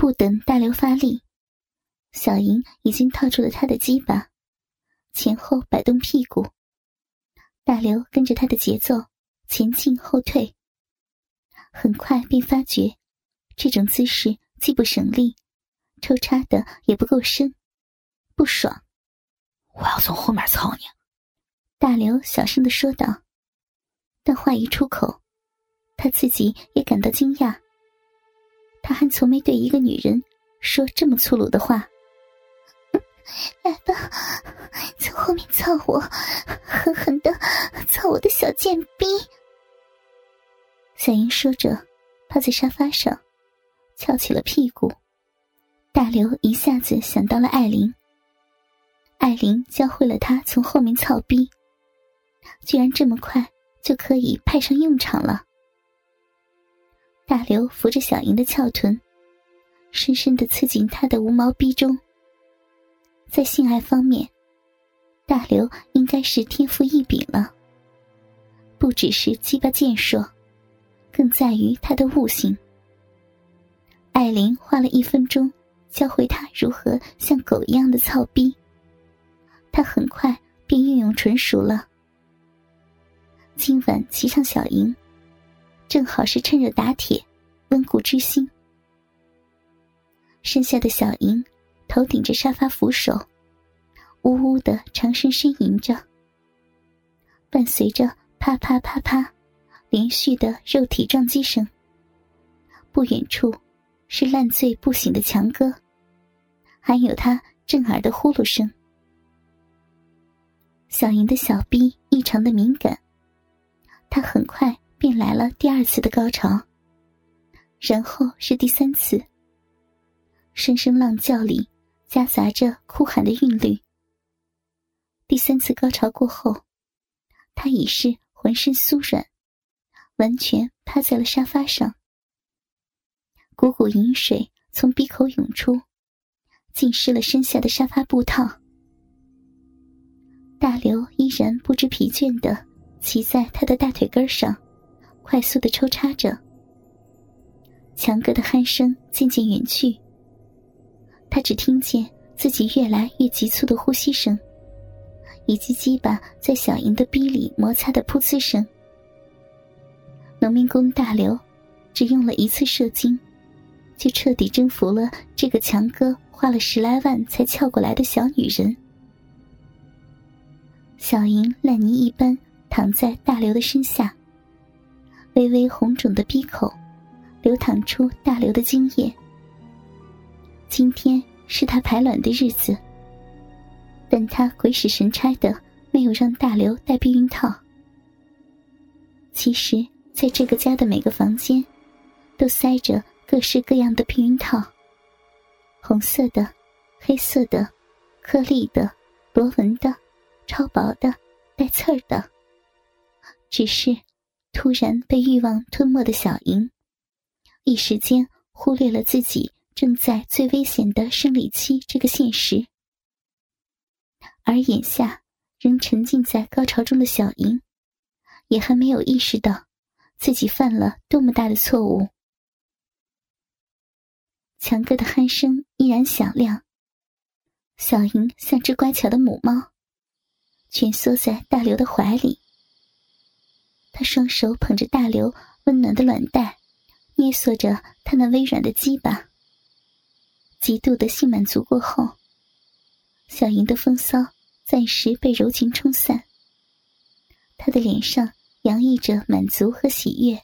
不等大刘发力，小莹已经套住了他的鸡巴，前后摆动屁股。大刘跟着他的节奏前进后退，很快便发觉这种姿势既不省力，抽插的也不够深，不爽。我要从后面操你。大刘小声的说道，但话一出口，他自己也感到惊讶。他还从没对一个女人说这么粗鲁的话。来吧，从后面操我，狠狠的操我的小贱逼。小英说着，趴在沙发上，翘起了屁股。大刘一下子想到了艾琳，艾琳教会了他从后面操逼。居然这么快就可以派上用场了！大刘扶着小莹的翘臀，深深的刺进她的无毛逼中。在性爱方面，大刘应该是天赋异禀了。不只是鸡巴健硕，更在于他的悟性。艾琳花了一分钟教会他如何像狗一样的操逼，他很快便运用纯熟了。今晚骑上小莹，正好是趁热打铁，温故知新。身下的小莹头顶着沙发扶手，呜呜的长声呻吟着，伴随着啪啪啪啪连续的肉体撞击声。不远处是烂醉不醒的强哥，还有他震耳的呼噜声。小莹的小臂异常的敏感。他很快便来了第二次的高潮，然后是第三次。声声浪叫里夹杂着哭喊的韵律。第三次高潮过后，他已是浑身酥软，完全趴在了沙发上。股股饮水从鼻口涌出，浸湿了身下的沙发布套。大刘依然不知疲倦的。骑在他的大腿根上，快速的抽插着。强哥的鼾声渐渐远去，他只听见自己越来越急促的呼吸声，以及鸡巴在小莹的逼里摩擦的噗呲声。农民工大刘只用了一次射精，就彻底征服了这个强哥花了十来万才撬过来的小女人。小莹烂泥一般。躺在大刘的身下，微微红肿的鼻口，流淌出大刘的精液。今天是他排卵的日子，但他鬼使神差的没有让大刘戴避孕套。其实，在这个家的每个房间，都塞着各式各样的避孕套，红色的、黑色的、颗粒的、螺纹的、超薄的、带刺儿的。只是，突然被欲望吞没的小莹，一时间忽略了自己正在最危险的生理期这个现实。而眼下仍沉浸在高潮中的小莹，也还没有意识到自己犯了多么大的错误。强哥的鼾声依然响亮。小莹像只乖巧的母猫，蜷缩在大刘的怀里。他双手捧着大刘温暖的卵袋，捏索着他那微软的鸡巴。极度的性满足过后，小莹的风骚暂时被柔情冲散。她的脸上洋溢着满足和喜悦，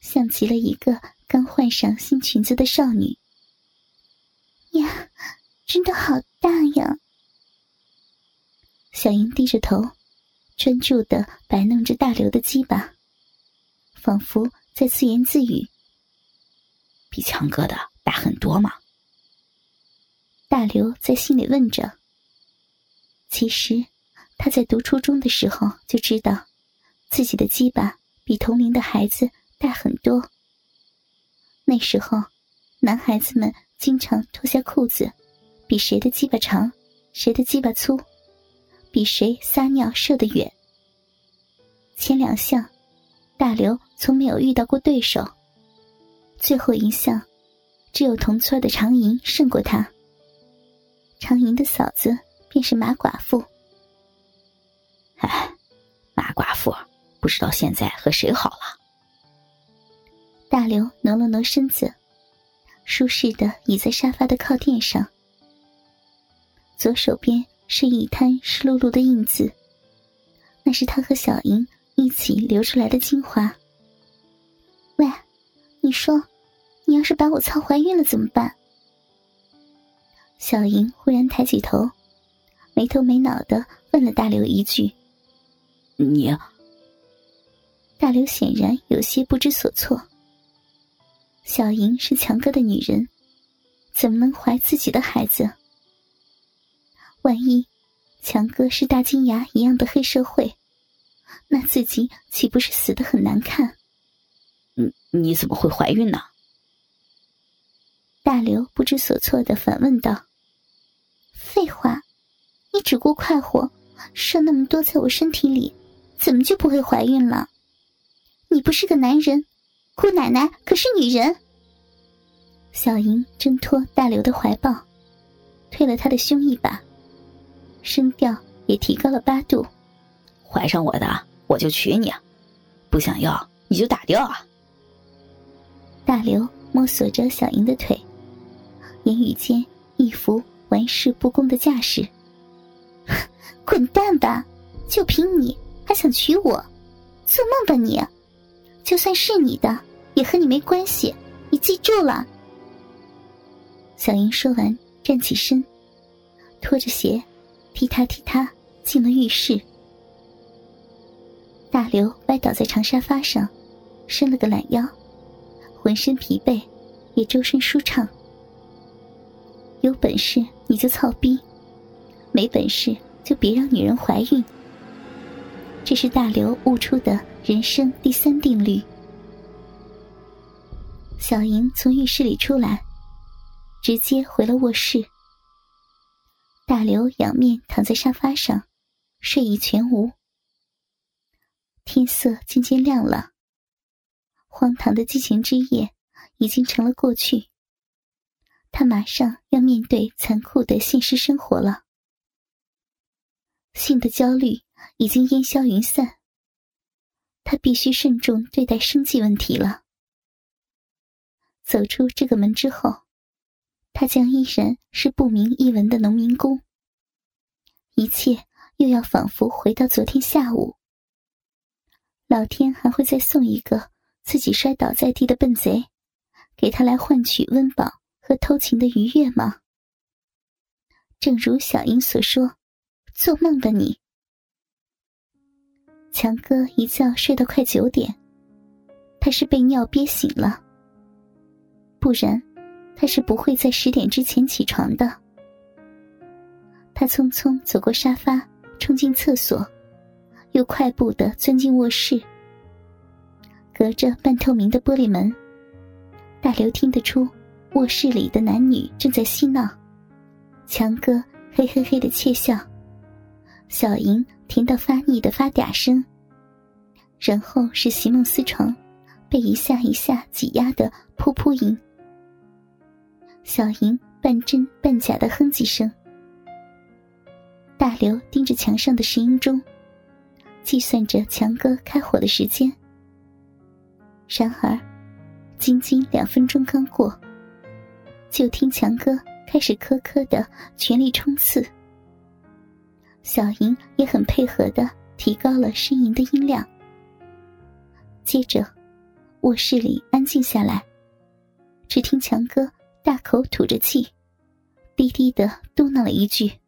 像极了一个刚换上新裙子的少女。呀，真的好大呀！小莹低着头。专注的摆弄着大刘的鸡巴，仿佛在自言自语：“比强哥的大很多吗？”大刘在心里问着。其实他在读初中的时候就知道，自己的鸡巴比同龄的孩子大很多。那时候，男孩子们经常脱下裤子，比谁的鸡巴长，谁的鸡巴粗。比谁撒尿射得远。前两项，大刘从没有遇到过对手。最后一项，只有同村的常莹胜过他。常莹的嫂子便是马寡妇。哎，马寡妇不知道现在和谁好了。大刘挪了挪身子，舒适的倚在沙发的靠垫上，左手边是一滩湿漉漉的印子，那是他和小莹一起流出来的精华。喂，你说，你要是把我操怀孕了怎么办？小莹忽然抬起头，没头没脑的问了大刘一句：“你？”大刘显然有些不知所措。小莹是强哥的女人，怎么能怀自己的孩子？万一强哥是大金牙一样的黑社会，那自己岂不是死的很难看？你你怎么会怀孕呢？大刘不知所措的反问道：“废话，你只顾快活，射那么多在我身体里，怎么就不会怀孕了？你不是个男人，姑奶奶可是女人。”小莹挣脱大刘的怀抱，推了他的胸一把，声调也提高了八度：“怀上我的，我就娶你；不想要，你就打掉啊！”大刘摸索着小莹的腿，言语间一副玩世不恭的架势。滚蛋吧！就凭你还想娶我？做梦吧你！就算是你的，也和你没关系。你记住了。小莹说完，站起身，拖着鞋，踢踏踢踏进了浴室。大刘歪倒在长沙发上，伸了个懒腰。浑身疲惫，也周身舒畅。有本事你就操逼，没本事就别让女人怀孕。这是大刘悟出的人生第三定律。小莹从浴室里出来，直接回了卧室。大刘仰面躺在沙发上，睡意全无。天色渐渐亮了。荒唐的激情之夜已经成了过去，他马上要面对残酷的现实生活了。性的焦虑已经烟消云散，他必须慎重对待生计问题了。走出这个门之后，他将依然是不明一文的农民工，一切又要仿佛回到昨天下午。老天还会再送一个。自己摔倒在地的笨贼，给他来换取温饱和偷情的愉悦吗？正如小英所说：“做梦吧你！”强哥一觉睡到快九点，他是被尿憋醒了，不然他是不会在十点之前起床的。他匆匆走过沙发，冲进厕所，又快步的钻进卧室。隔着半透明的玻璃门，大刘听得出卧室里的男女正在嬉闹。强哥嘿嘿嘿的窃笑，小莹听到发腻的发嗲声，然后是席梦思床被一下一下挤压的噗噗音。小莹半真半假的哼几声。大刘盯着墙上的石英钟，计算着强哥开火的时间。然而，仅仅两分钟刚过，就听强哥开始苛刻的全力冲刺。小莹也很配合的提高了呻吟的音量。接着，卧室里安静下来，只听强哥大口吐着气，低低的嘟囔了一句：“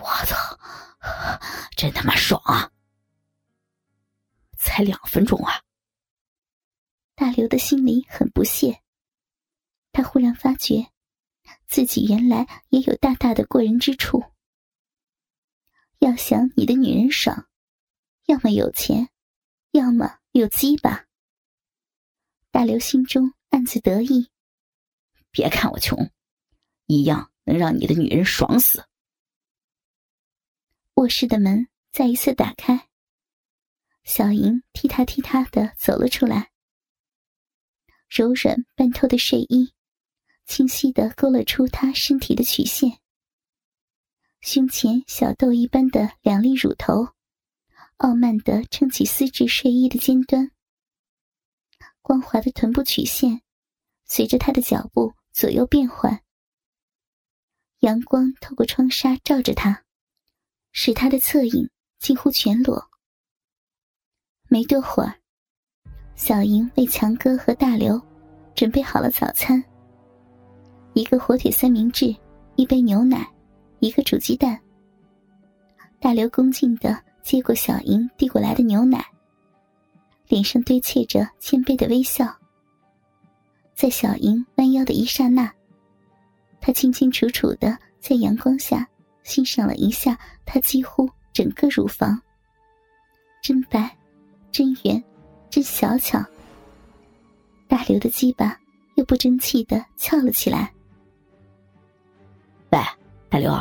我操，真他妈爽啊！才两分钟啊！”大刘的心里很不屑，他忽然发觉，自己原来也有大大的过人之处。要想你的女人爽，要么有钱，要么有鸡巴。大刘心中暗自得意，别看我穷，一样能让你的女人爽死。卧室的门再一次打开，小莹踢踏踢踏的走了出来。柔软半透的睡衣，清晰的勾勒出他身体的曲线。胸前小豆一般的两粒乳头，傲慢的撑起丝质睡衣的尖端。光滑的臀部曲线，随着他的脚步左右变换。阳光透过窗纱照着他，使他的侧影几乎全裸。没多会儿，小莹为强哥和大刘准备好了早餐：一个火腿三明治，一杯牛奶，一个煮鸡蛋。大刘恭敬的接过小莹递过来的牛奶，脸上堆砌着谦卑的微笑。在小莹弯腰的一刹那，他清清楚楚的在阳光下欣赏了一下她几乎整个乳房，真白。真圆，真小巧。大刘的鸡巴又不争气的翘了起来。喂，大刘，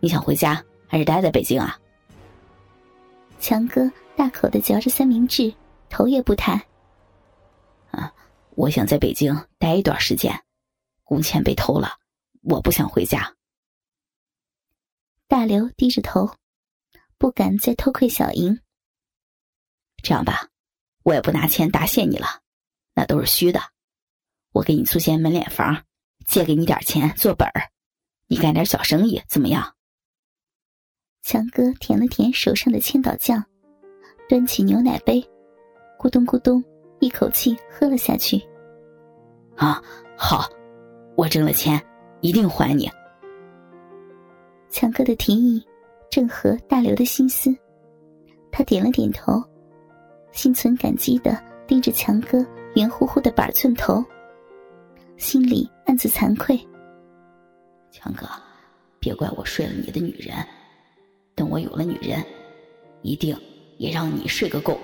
你想回家还是待在北京啊？强哥大口的嚼着三明治，头也不抬。我想在北京待一段时间，工钱被偷了，我不想回家。大刘低着头，不敢再偷窥小莹。这样吧，我也不拿钱答谢你了，那都是虚的。我给你租间门脸房，借给你点钱做本儿，你干点小生意怎么样？强哥舔了舔手上的千岛酱，端起牛奶杯，咕咚咕咚一口气喝了下去。啊，好，我挣了钱一定还你。强哥的提议正合大刘的心思，他点了点头。心存感激的盯着强哥圆乎乎的板寸头，心里暗自惭愧。强哥，别怪我睡了你的女人，等我有了女人，一定也让你睡个够。